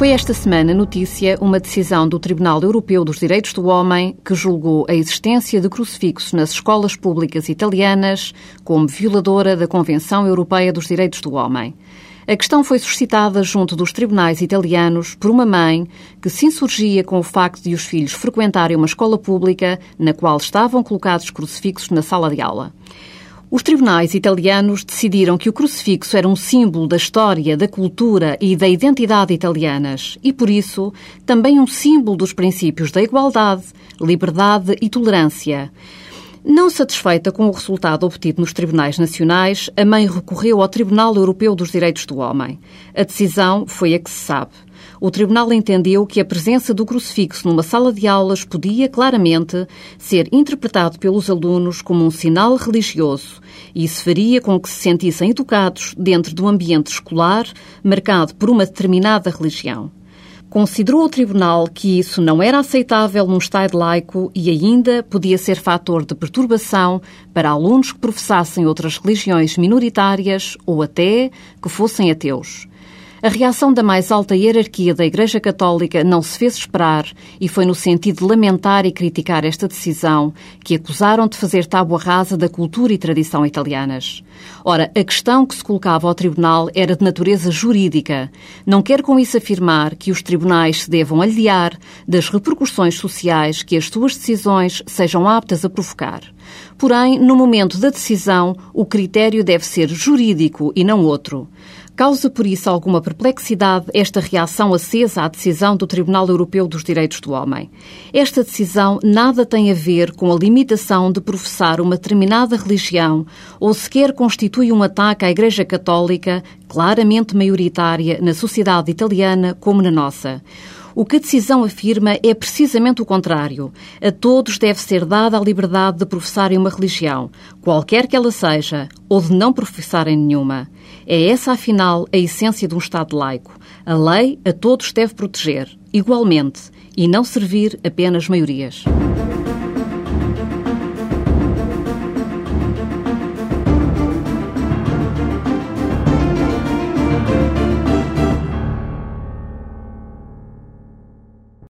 Foi esta semana notícia uma decisão do Tribunal Europeu dos Direitos do Homem que julgou a existência de crucifixos nas escolas públicas italianas como violadora da Convenção Europeia dos Direitos do Homem. A questão foi suscitada junto dos tribunais italianos por uma mãe que se insurgia com o facto de os filhos frequentarem uma escola pública na qual estavam colocados crucifixos na sala de aula. Os tribunais italianos decidiram que o crucifixo era um símbolo da história, da cultura e da identidade italianas e, por isso, também um símbolo dos princípios da igualdade, liberdade e tolerância. Não satisfeita com o resultado obtido nos tribunais nacionais, a mãe recorreu ao Tribunal Europeu dos Direitos do Homem. A decisão foi a que se sabe o Tribunal entendeu que a presença do crucifixo numa sala de aulas podia, claramente, ser interpretado pelos alunos como um sinal religioso e isso faria com que se sentissem educados dentro de um ambiente escolar marcado por uma determinada religião. Considerou o Tribunal que isso não era aceitável num Estado laico e ainda podia ser fator de perturbação para alunos que professassem outras religiões minoritárias ou até que fossem ateus. A reação da mais alta hierarquia da Igreja Católica não se fez esperar e foi no sentido de lamentar e criticar esta decisão que acusaram de fazer tábua rasa da cultura e tradição italianas. Ora, a questão que se colocava ao Tribunal era de natureza jurídica. Não quer com isso afirmar que os tribunais se devam aliar das repercussões sociais que as suas decisões sejam aptas a provocar. Porém, no momento da decisão, o critério deve ser jurídico e não outro. Causa por isso alguma perplexidade esta reação acesa à decisão do Tribunal Europeu dos Direitos do Homem. Esta decisão nada tem a ver com a limitação de professar uma determinada religião ou sequer constitui um ataque à Igreja Católica, claramente maioritária na sociedade italiana como na nossa. O que a decisão afirma é precisamente o contrário. A todos deve ser dada a liberdade de professarem uma religião, qualquer que ela seja, ou de não professarem nenhuma. É essa, afinal, a essência de um Estado laico. A lei a todos deve proteger, igualmente, e não servir apenas maiorias.